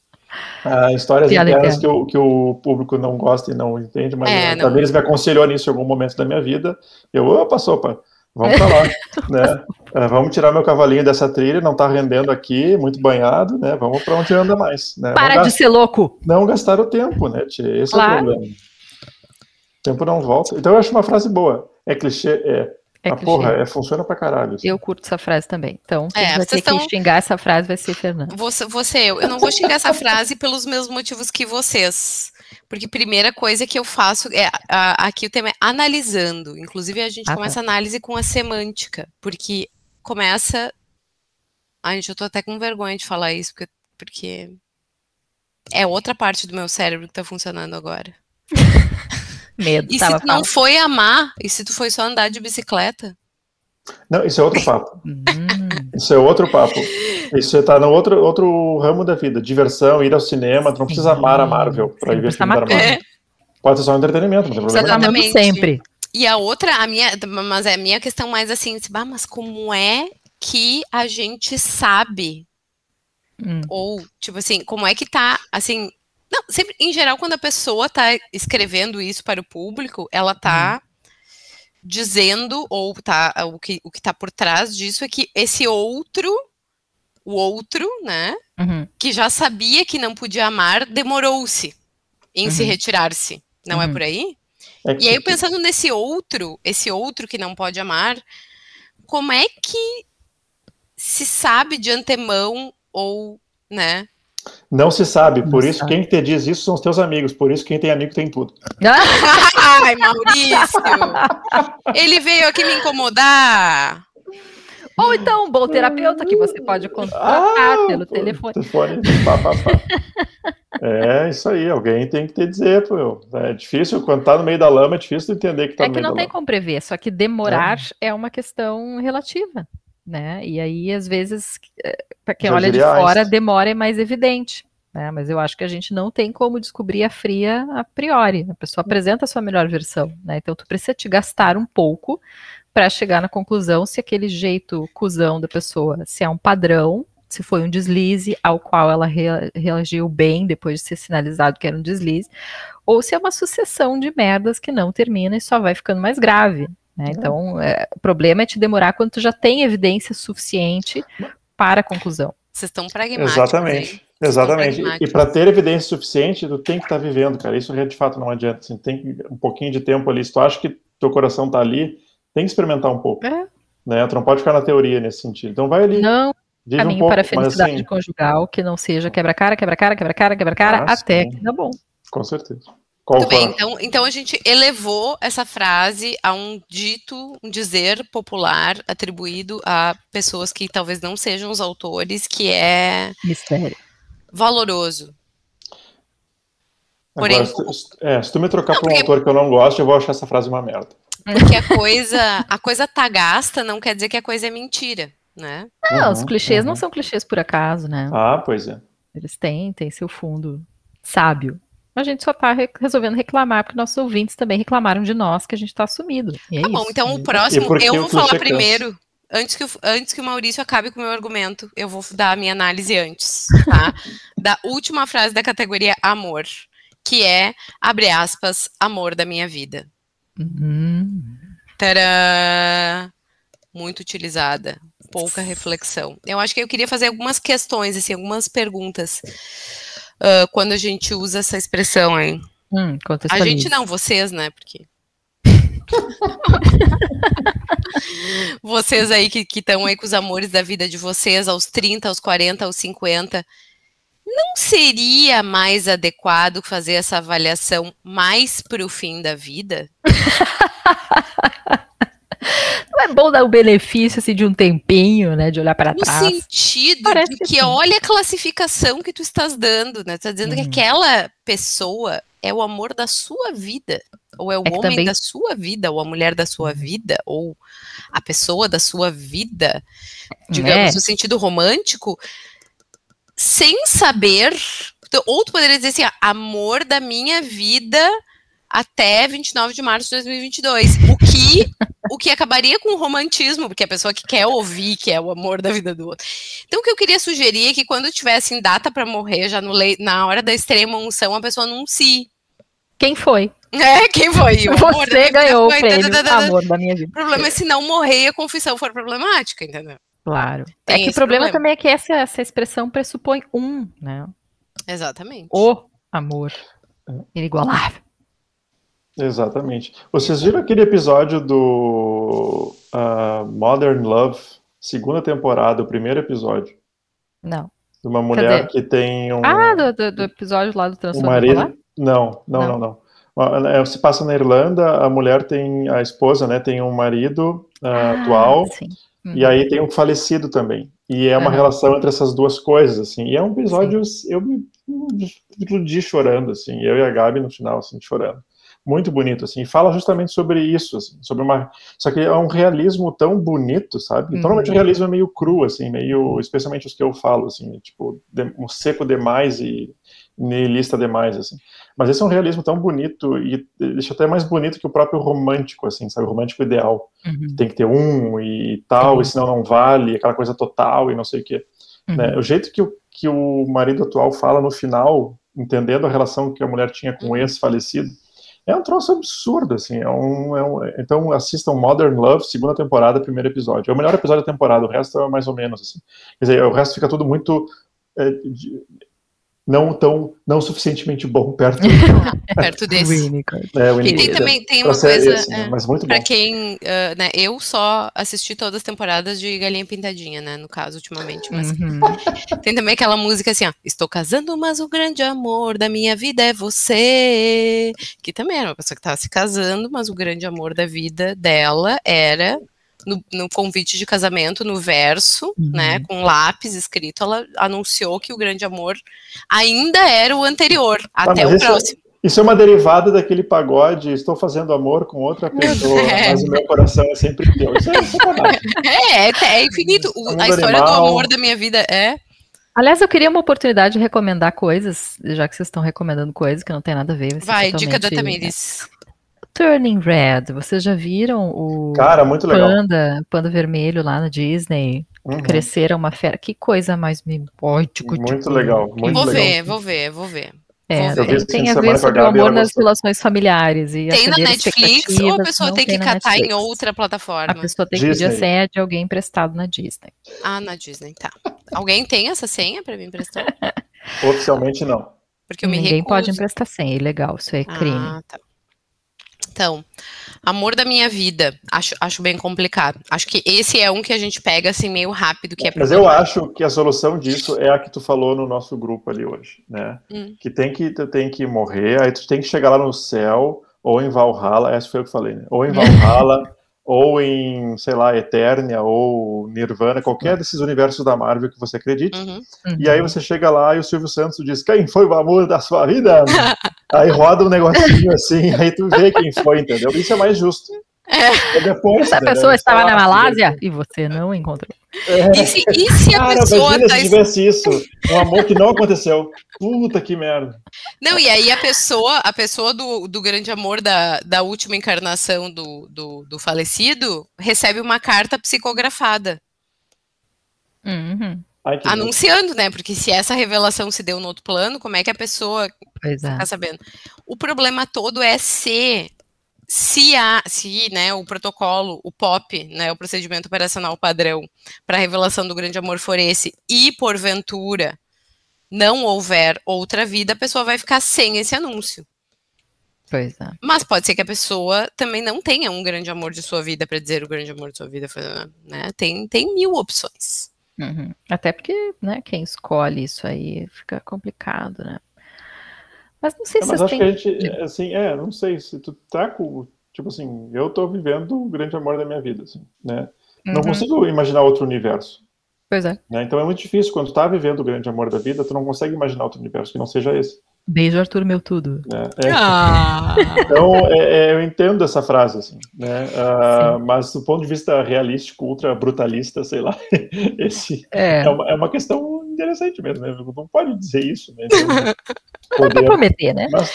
Ah, histórias internas que o, que o público não gosta e não entende, mas é, a Tamires me aconselhou nisso em algum momento da minha vida. Eu, opa, sopa, vamos pra lá, né? É, vamos tirar meu cavalinho dessa trilha, não tá rendendo aqui, muito banhado, né? Vamos para onde anda mais. Né? Para de ser louco! Não gastar o tempo, né, tia? Esse claro. é o problema. O tempo não volta. Então eu acho uma frase boa. É clichê? É. É ah, porra, é, funciona pra caralho. Assim. Eu curto essa frase também. Então, quem é, vai ter tão... que xingar essa frase vai ser Fernando. Você, você, eu. Eu não vou xingar essa frase pelos mesmos motivos que vocês. Porque primeira coisa que eu faço é a, aqui o tema é analisando. Inclusive, a gente ah, começa tá. a análise com a semântica. Porque começa. Ai, gente, eu tô até com vergonha de falar isso, porque, porque é outra parte do meu cérebro que tá funcionando agora. Medo. E se tu não foi amar? E se tu foi só andar de bicicleta? Não, isso é outro papo. Hum. isso é outro papo. Isso está no outro, outro ramo da vida. Diversão, ir ao cinema. Tu não precisa amar a Marvel para ir ver filme da Marvel. É. Pode ser só um entretenimento, não tem problema Exatamente. sempre. E a outra, a minha, mas é a minha questão mais assim, bah, mas como é que a gente sabe? Hum. Ou, tipo assim, como é que tá, assim, não, sempre, em geral, quando a pessoa está escrevendo isso para o público, ela está hum. dizendo, ou tá, o que o está por trás disso é que esse outro, o outro, né, uhum. que já sabia que não podia amar, demorou-se em uhum. se retirar-se. Não é uhum. é por aí? É que... E aí, pensando nesse outro, esse outro que não pode amar, como é que se sabe de antemão ou, né, não se sabe, por isso quem te diz isso são os teus amigos, por isso quem tem amigo tem tudo. Ai, Maurício! Ele veio aqui me incomodar. Ou então um bom terapeuta que você pode contratar ah, pelo telefone. telefone pá, pá, pá. é isso aí, alguém tem que te dizer, pô. É difícil, quando tá no meio da lama, é difícil entender que tá é no meio da lama. É que não tem como prever, só que demorar é. é uma questão relativa né? E aí, às vezes, eh, para quem Já olha de fora, demora é mais evidente. Né? Mas eu acho que a gente não tem como descobrir a fria a priori. A pessoa apresenta a sua melhor versão, né? Então tu precisa te gastar um pouco para chegar na conclusão se aquele jeito cuzão da pessoa, se é um padrão, se foi um deslize ao qual ela reagiu bem depois de ser sinalizado que era um deslize, ou se é uma sucessão de merdas que não termina e só vai ficando mais grave. Né? Uhum. Então, é, o problema é te demorar quando tu já tem evidência suficiente para a conclusão. Vocês estão pragmáticos. Exatamente. Hein? Exatamente. E para ter evidência suficiente, tu tem que estar tá vivendo, cara. Isso de fato não adianta. Assim, tem um pouquinho de tempo ali. Se tu acha que teu coração está ali, tem que experimentar um pouco. É. Né? Tu não pode ficar na teoria nesse sentido. Então vai ali. Não caminho um pouco, para a felicidade assim, conjugal que não seja quebra-cara, quebra-cara, quebra-cara, quebra-cara, ah, até sim. que dá bom. Com certeza. Qual Muito bem, então, então a gente elevou essa frase a um dito, um dizer popular atribuído a pessoas que talvez não sejam os autores, que é Mistério. valoroso. Agora, porém- se, tu- se- é, se tu me trocar Não, por um porque- autor que eu não gosto, eu vou achar essa frase uma merda. Porque a coisa, a coisa tá gasta não quer dizer que a coisa é mentira, né? Não, os Uhum, clichês não uhum. são clichês por acaso, né? Ah, pois é. Eles têm, têm seu fundo sábio. A gente só tá re- resolvendo reclamar, porque nossos ouvintes também reclamaram de nós que a gente tá sumido. E é Tá bom, isso. então o próximo eu vou falar cansa? primeiro. Antes que, o, antes que o Maurício acabe com o meu argumento, eu vou dar a minha análise antes, tá? da última frase da categoria amor, que é, abre aspas, amor da minha vida. Hum, Tadã! Muito utilizada, pouca reflexão. Eu acho que eu queria fazer algumas questões, assim, algumas perguntas ah, quando a gente usa essa expressão aí. hum, A gente não, vocês, né? Porque. vocês aí que estão aí com os amores da vida de vocês aos 30, aos 40, aos 50. Não seria mais adequado fazer essa avaliação mais para o fim da vida? Não é bom dar o benefício assim, de um tempinho, né? De olhar para No trás. sentido Parece de que que sim. olha a classificação que tu estás dando, né? Tu tá dizendo Uhum. que aquela pessoa é o amor da sua vida, ou é o É homem também- da sua vida, ou a mulher da sua vida, ou a pessoa da sua vida, digamos, É. no sentido romântico, sem saber. Ou tu poderia dizer assim, ó, amor da minha vida até 29 de março de 2022. O que, o que acabaria com o romantismo, porque a pessoa que quer ouvir, que é o amor da vida do outro. Então, o que eu queria sugerir é que quando tivesse em data para morrer, já no lei, na hora da extrema unção, a pessoa anuncie. Quem foi? É, quem foi? O da Você ganhou o foi, prêmio tadadadada. Amor da minha vida. O problema é se não morrer e a confissão for problemática, entendeu? Claro. Tem é que o problema problema. também é que essa, essa expressão pressupõe um, né? Exatamente. O amor inigualável. Exatamente. Vocês viram aquele episódio do ah, Modern Love, segunda temporada, o primeiro episódio, Não. de uma mulher Cadê? que tem um, Ah, do, do, do episódio lá do um transtorno marido. bipolar? Não, não, Não. não, não. Uma- é, Se passa na Irlanda, a mulher tem, a esposa, né, tem um marido ah, Ah, atual sim. e aí tem um falecido também. E é uma Aham. relação entre essas duas coisas, assim. E é um episódio, eu me iludi chorando, assim, eu e a Gabi no final, assim, chorando. Muito bonito, assim, fala justamente sobre isso, assim, sobre uma... Só que é um realismo tão bonito, sabe? Uhum. Normalmente o realismo é meio cru, assim, meio... Especialmente os que eu falo, assim, tipo, de- um seco demais e nihilista demais, assim. Mas esse é um realismo tão bonito e deixa até mais bonito que o próprio romântico, assim, sabe? O romântico ideal Uhum, tem que ter um e tal, Sim. e senão não vale, aquela coisa total e não sei o quê. uhum. né? O jeito que o, que o marido atual fala no final, entendendo a relação que a mulher tinha com o ex-falecido, é um troço absurdo, assim. É um, é um- então assistam Modern Love, segunda temporada, primeiro episódio. É o melhor episódio da temporada, o resto é mais ou menos, assim. Quer dizer, o resto fica tudo muito... é, de- não tão, não suficientemente bom perto Perto desse. É, o E tem também tem uma coisa. esse, né? é, mas muito. Pra quem, ah, né, eu só assisti todas as temporadas de Galinha Pintadinha, né, no caso, ultimamente, mas Uhum. tem também aquela música assim, ó, estou casando, mas o grande amor da minha vida é você, que também era uma pessoa que estava se casando, mas o grande amor da vida dela era no, no convite de casamento, no verso, Uhum. né, com lápis escrito, ela anunciou que o grande amor ainda era o anterior, até mas o isso é- próximo. Isso é uma derivada daquele pagode, estou fazendo amor com outra pessoa, É. mas o meu coração é sempre teu. Isso é sacanagem. É, é, é infinito. O- a história do animal. amor da minha vida é. Aliás, eu queria uma oportunidade de recomendar coisas, já que vocês estão recomendando coisas que não tem nada a ver. Vai, dica da Tamires. Turning Red. Vocês já viram o Cara, muito legal. panda, panda vermelho lá na Disney? Uhum. Crescer é uma fera. Que coisa mais mimótico. Muito legal, muito Vou legal. ver, vou ver, vou ver. É, Vou ver. tem, a ver com a sobre o amor nas relações familiares. E Tem na Netflix ou a pessoa tem que catar em Netflix. outra A plataforma? pessoa tem que pedir a Disney. senha de alguém emprestado na Disney. Ah, na Disney, tá. Alguém tem essa senha pra me emprestar? Oficialmente não. Porque eu me Ninguém recuso. pode emprestar senha, é ilegal, isso é crime. Ah, tá. Então, Amor da minha vida. Acho, acho bem complicado. Acho que esse é um que a gente pega assim meio rápido, que é Mas eu acho que a solução disso é a que tu falou no nosso grupo ali hoje, né? Hum. Que tem que tu tem que morrer, aí tu tem que chegar lá no céu ou em Valhalla, essa foi eu que falei, né? Ou em Valhalla ou em, sei lá, Eternia ou Nirvana, qualquer desses universos da Marvel que você acredite. Uhum. E aí você chega lá e o Silvio Santos diz: Quem foi o amor da sua vida? aí roda um negocinho assim, aí tu vê quem foi, entendeu? Isso é mais justo. É. Depois, Essa pessoa estava na Malásia e você não encontrou. É. E, se, e se a Cara, pessoa imagina tá... se tivesse isso, um amor que não aconteceu. Puta que merda. Não, e aí a pessoa, a pessoa do, do grande amor da, da última encarnação do, do, do falecido recebe uma carta psicografada. Uhum. Ai, anunciando, né? Porque se essa revelação se deu no outro plano, como é que a pessoa pois é. tá sabendo? O problema todo é ser se há, se né, o protocolo, o POP, né, o procedimento operacional padrão para a revelação do grande amor for esse, e porventura não houver outra vida, a pessoa vai ficar sem esse anúncio. Pois é. Mas pode ser que a pessoa também não tenha um grande amor de sua vida para dizer o grande amor de sua vida, né? Tem, tem mil opções. Uhum. Até porque, né, quem escolhe isso aí fica complicado, né? Mas não sei é, se mas acho que a gente, assim, é, não sei se tu tá com, tipo assim, eu tô vivendo o grande amor da minha vida, assim, né? Uhum. Não consigo imaginar outro universo. Pois é. Né? Então é muito difícil, quando tu tá vivendo o grande amor da vida, tu não consegue imaginar outro universo que não seja esse. Beijo, Arthur, meu tudo. É, é. Ah. Então, é, é, eu entendo essa frase, assim, né? Uh, mas do ponto de vista realístico, ultra brutalista, sei lá, esse é, é uma, é uma questão interessante mesmo, né? Não pode dizer isso, né? Então, poder, prometer, né? Mas,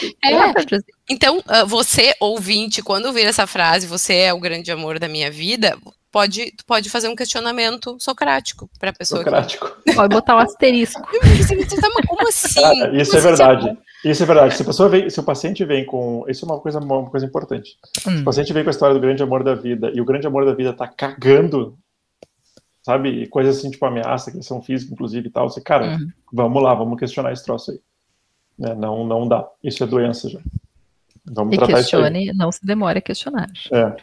então, ah, você, ouvinte, quando ouvir essa frase, você é o grande amor da minha vida, pode, pode fazer um questionamento socrático para a pessoa. Socrático. Que... Pode botar o um asterisco. Como assim? Ah, isso é verdade. Isso é verdade. Se, a pessoa vem, se o paciente vem com. Isso é uma coisa, uma coisa importante. Hum. Se o paciente vem com a história do grande amor da vida e o grande amor da vida tá cagando, sabe? Coisas assim, tipo ameaça, agressão física, inclusive e tal. Você, cara, hum. vamos lá, vamos questionar esse troço aí. Né? Não, não dá. Isso é doença já. Vamos e tratar questione, não se demore a questionar. É.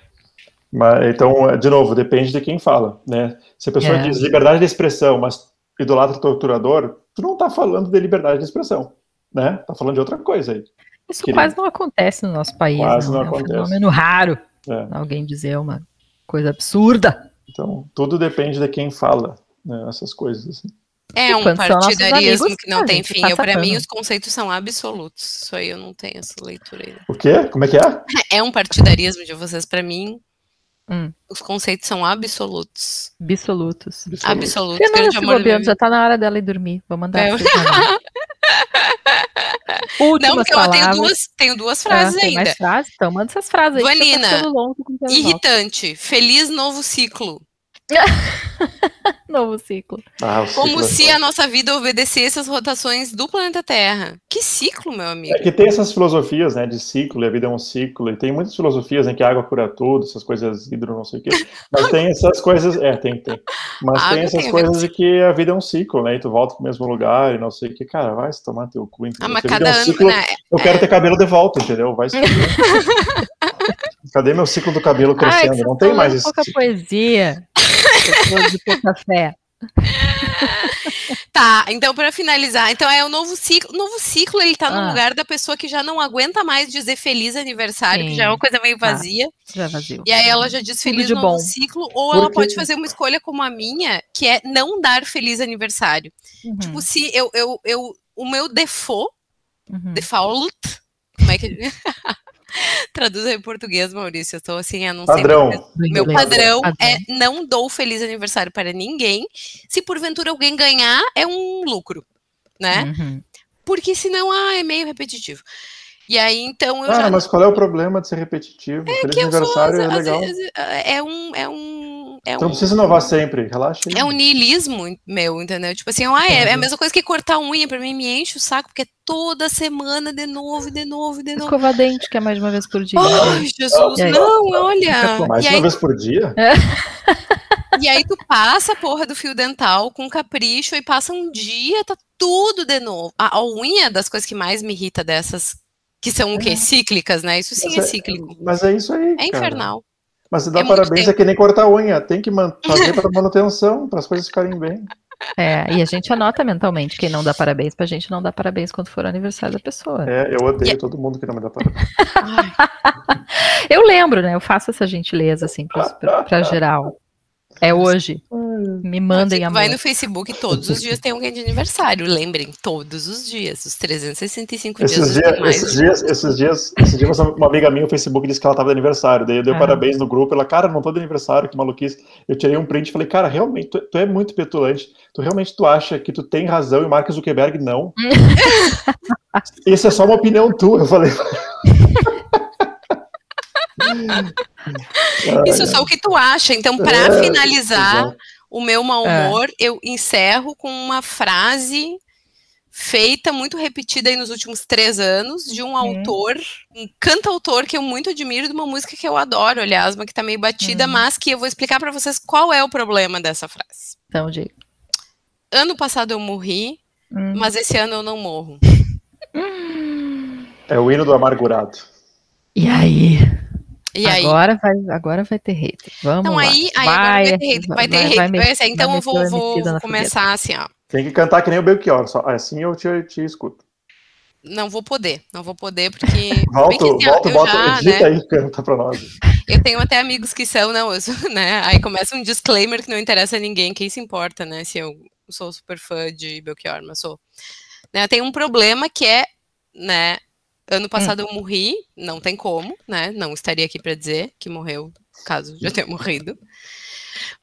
Mas, então, de novo, depende de quem fala, né? Se a pessoa é. diz liberdade de expressão, mas idolatra torturador, tu não tá falando de liberdade de expressão, né? Tá falando de outra coisa aí. Isso querido. quase não acontece no nosso país. Quase não, não acontece. É um fenômeno raro. É. Alguém dizer uma coisa absurda. Então, tudo depende de quem fala né, essas coisas. Assim. É um partidarismo que não tem fim. Para mim, os conceitos são absolutos. Isso aí eu não tenho essa leitura aí. O quê? Como é que é? É um partidarismo de vocês. Para mim, Hum. Os conceitos são absolutos. Absolutos. Absolutos. Não, amor bobeando, já tá na hora dela ir dormir. Vou mandar. É. Últimas não, porque palavras. eu tenho duas, tenho duas frases ah, ainda. mais frases? Então manda essas frases aí. Vanina, irritante. Feliz novo ciclo. Novo ciclo. Ah, Como ciclo é se é a nossa vida obedecesse às rotações do planeta Terra. Que ciclo, meu amigo. É que tem essas filosofias, né, de ciclo, e a vida é um ciclo, e tem muitas filosofias em né, que a água cura tudo, essas coisas hidro, não sei o quê. Mas tem essas coisas, é, tem, tem. Mas tem essas tem coisas de que a vida é um ciclo, né, e tu volta pro mesmo lugar, e não sei o que, cara, vai se tomar teu cu. Ah, mas cada é um ano, ciclo, né? Eu quero ter cabelo de volta, entendeu? Vai se Cadê meu ciclo do cabelo crescendo? Ai, não tem mais isso. Pouca poesia. Depois de ter café. tá, então para finalizar, então é o novo ciclo. O novo ciclo ele tá ah. no lugar da pessoa que já não aguenta mais dizer feliz aniversário, Sim. que já é uma coisa meio tá. vazia. Ah, já é vazio. E aí ela já diz feliz novo bom. ciclo, ou Porque... ela pode fazer uma escolha como a minha, que é não dar feliz aniversário. Uhum. Tipo, se eu, eu, eu o meu default, uhum. default, como é que Traduz em português, Maurício. Eu estou assim, eu não padrão. sei. Meu padrão é não dou feliz aniversário para ninguém. Se porventura alguém ganhar, é um lucro, né? Uhum. Porque senão, ah, é meio repetitivo. E aí, então, eu ah, já... mas qual é o problema de ser repetitivo? É Feliz aniversário sou, é legal. Vezes, é um, é um é um, não precisa inovar sempre, relaxa aí. É um niilismo meu, entendeu? Tipo assim, ah, é, é, a mesma coisa que cortar unha, pra mim me enche o saco, porque é toda semana de novo, de novo, de novo. Escovar dente, que é mais de uma vez por dia. Ai, Jesus, não, olha. Mais uma aí... vez por dia? É. E aí tu passa a porra do fio dental com capricho e passa um dia, tá tudo de novo. A, a unha das coisas que mais me irrita dessas Que são o quê? Cíclicas, né? Isso sim Mas é é- cíclico. Mas é isso aí. É cara. infernal. Mas se dá É parabéns é que nem cortar a unha. Tem que fazer para manutenção, para as coisas ficarem bem. É, e a gente anota mentalmente quem não dá parabéns pra gente não dá parabéns quando for o aniversário da pessoa. É, eu odeio E- todo mundo que não me dá parabéns. Eu lembro, né? Eu faço essa gentileza, assim, pra, pra, pra geral. É hoje. Me mandem amor. Vai no Facebook, todos os dias tem alguém de aniversário. Lembrem, todos os dias, os 365 dias. Esses dias, mais esses de- dias, esses dias, esses dias, uma amiga minha no Facebook disse que ela tava de aniversário. Daí eu dei Ah. parabéns no grupo. Ela, cara, não tô de aniversário, que maluquice. Eu tirei um print e falei, cara, realmente, tu, tu é muito petulante. Tu realmente tu acha que tu tem razão e o Mark Zuckerberg não? Isso é só uma opinião tua, eu falei. Isso é só o que tu acha. Então, para É, finalizar exato. o meu mau É. humor, eu encerro com uma frase feita, muito repetida aí nos últimos três anos, de um autor, um cantautor que eu muito admiro, de uma música que eu adoro, aliás, mas que tá meio batida, Hum. mas que eu vou explicar para vocês qual é o problema dessa frase. Então, diga. Ano passado eu morri, Hum. mas esse ano eu não morro. É o hino do amargurado. E aí? E aí? Agora vai, agora vai ter hater. Vamos Então lá. aí, aí agora vai ter hate, vai ter hate, vai vai então eu meter vou, vou, começar assim, ó. Tem que cantar que nem o Belchior, só assim eu te, te escuto. Não vou poder, não vou poder, porque. bem Volta, que, assim, volta, eu bota, já, edita né, aí canta pra nós. Eu tenho até amigos que são, não, eu sou, né? Aí começa um disclaimer que não interessa a ninguém, quem se importa, né? Se eu sou super fã de Belchior, mas sou. Né, tem um problema que é, né? Ano passado eu morri, não tem como, né? Não estaria aqui para dizer que morreu, caso já tenha morrido.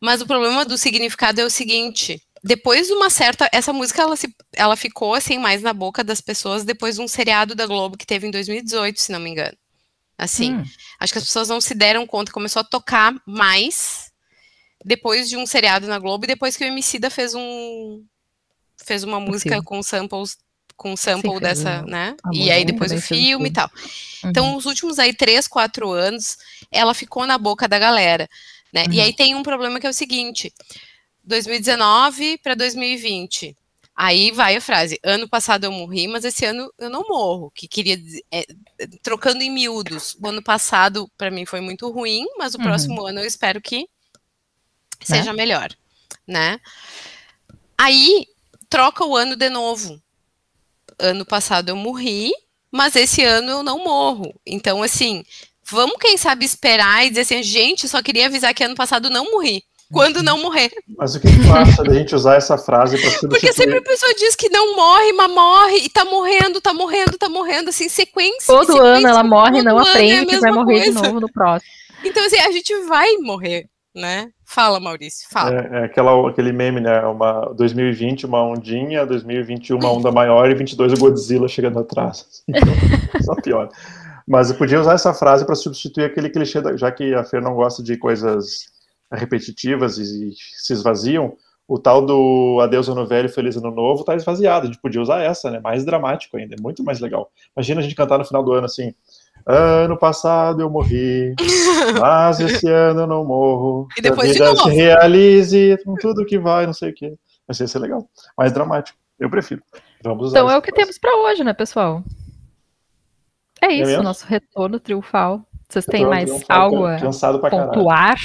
Mas o problema do significado é o seguinte: depois de uma certa. Essa música ela, se, ela ficou assim mais na boca das pessoas depois de um seriado da Globo que teve em 2018, se não me engano. Assim, Hum, acho que as pessoas não se deram conta, começou a tocar mais depois de um seriado na Globo e depois que o Emicida fez um fez uma música filme. com samples com sample fez dessa, né? E aí depois o filme e tal. uhum. Então, os últimos aí três, quatro anos, ela ficou na boca da galera, né? E Uhum. aí tem um problema que é o seguinte: 2019 para 2020. Aí vai a frase: ano passado eu morri, mas esse ano eu não morro. Que queria dizer, é, trocando em miúdos. O ano passado para mim foi muito ruim, mas o Uhum. próximo ano eu espero que seja melhor, né? Aí troca o ano de novo. Ano passado eu morri, mas esse ano eu não morro. Então, assim, vamos, quem sabe, esperar e dizer assim, gente, só queria avisar que ano passado não morri. Quando não morrer. Mas o que tu acha da gente usar essa frase pra Porque sempre a substituir? pessoa diz que não morre, mas morre, e tá morrendo, tá morrendo, tá morrendo, assim, sequência. Todo sequência, ano ela morre, não é aprende que vai morrer de coisa. novo no próximo. Então, assim, a gente vai morrer, né? Fala, Maurício, fala. É, é aquela, aquele meme, né? Uma 2020, uma ondinha, 2021, uma onda maior, e 22 o Godzilla chegando atrás. Então, só pior. Mas eu podia usar essa frase para substituir aquele clichê, da- já que a Fer não gosta de coisas repetitivas e, e se esvaziam, o tal do Adeus Ano Velho, Feliz Ano Novo tá esvaziado. A gente podia usar essa, né? Mais dramático ainda, é muito mais legal. Imagina a gente cantar no final do ano assim. Ano passado eu morri, mas esse ano eu não morro. E depois que de a vida novo. se realize com tudo que vai, não sei o quê. Vai ser, ser legal. Mais dramático. Eu prefiro. Vamos usar Então é o que temos pra hoje, né, pessoal? É isso, mesmo? nosso retorno triunfal. Vocês têm Tô- mais algo a Cansado pra caralho. pontuar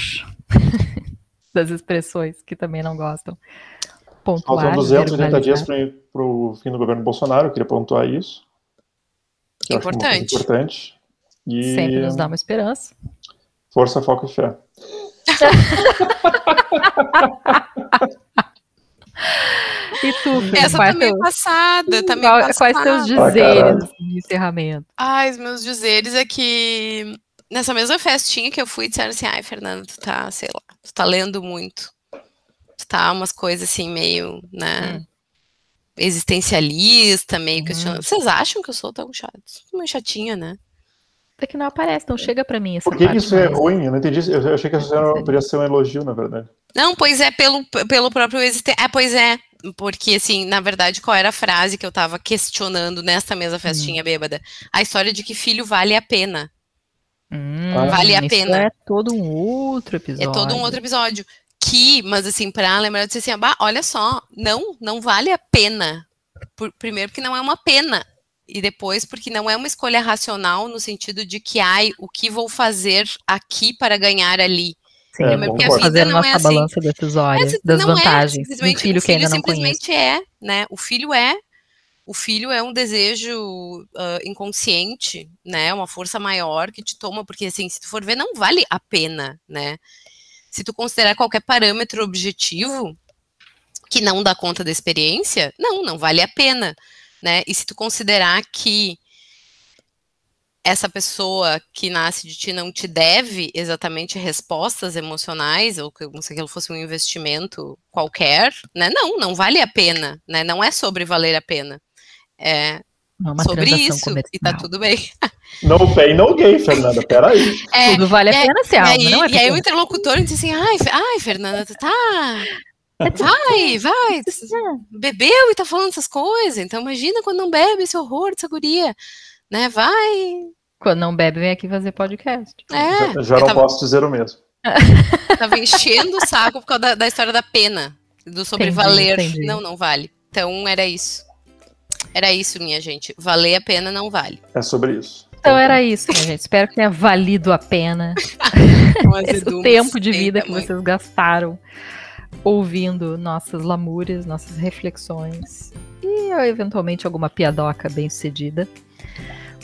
das expressões que também não gostam? Pontuar. Faltam 280 verbalizar. dias para o fim do governo Bolsonaro, eu queria pontuar isso. é Importante. importante. E Sempre nos dá uma esperança. força, foco e fé. E tu, Essa tá meio passada, tá meio qual- passada. quais teus Ah, dizeres caralho. de encerramento? Ai, os meus dizeres é que nessa mesma festinha que eu fui, disseram assim, ai, Fernanda, tu tá, sei lá, tu tá lendo muito. Tu tá umas coisas assim, meio, né, Hum. existencialista, meio Uhum. questionando. Vocês acham que eu sou tão chata? Sou meio chatinha, né? É que não aparece, não chega pra mim essa Por que, isso é mais. ruim? Eu não entendi. Eu eu achei que isso era- poderia ser um elogio, na verdade. Não, pois é, pelo, pelo próprio existente. É, pois é. Porque, assim, na verdade, qual era a frase que eu tava questionando nesta mesma festinha bêbada? A história de que filho vale a pena. Hum, Vale a isso pena. É todo um outro episódio. É todo um outro episódio. Que, mas assim, pra lembrar, eu disse assim, olha só, não, não vale a pena. Por- primeiro porque não é uma pena. E depois porque não é uma escolha racional no sentido de que, ai, o que vou fazer aqui para ganhar ali. Sim, é, porque a vida fazer não nossa é assim. balança decisória é, das vantagens é, do filho, que ainda não simplesmente é, né? O filho é o filho é um desejo uh, inconsciente, né? Uma força maior que te toma, porque assim, se tu for ver, não vale a pena, né? Se tu considerar qualquer parâmetro objetivo que não dá conta da experiência, não, não vale a pena, né? E se tu considerar que essa pessoa que nasce de ti não te deve exatamente respostas emocionais, ou que se aquilo fosse um investimento qualquer, né? Não, não vale a pena, né? Não é sobre valer a pena. É Uma sobre isso comercial. e tá tudo bem. No pain, no gain, Fernanda, peraí. É, Tudo vale a pena ser alma, não é E aí o interlocutor disse assim, ai, ai, Fernanda, tu tá... Vai, vai, bebeu e tá falando essas coisas, então imagina quando não bebe esse horror dessa guria, né, vai... Quando não bebe, vem aqui fazer podcast. É, já, já não tava, posso dizer o mesmo. Tava enchendo o saco por causa da, da história da pena, do sobrevaler. Não, não vale. Então era isso. Era isso, minha gente. Valer a pena não vale. É sobre isso. Então era isso, minha gente. Espero que tenha valido a pena o tempo de vida que vocês gastaram ouvindo nossas lamúrias, nossas reflexões e eventualmente alguma piadoca bem sucedida.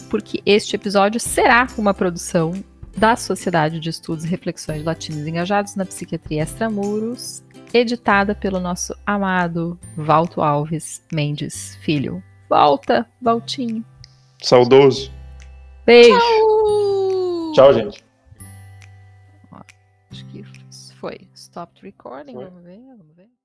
Porque este episódio será uma produção da Sociedade de Estudos e Reflexões Latinos Engajados na Psiquiatria Extramuros, editada pelo nosso amado Valto Alves Mendes Filho. Volta, Valtinho. Saudoso. Beijo. Tchau, Tchau gente. Acho que foi. Stopped recording. Foi. Vamos ver, vamos ver.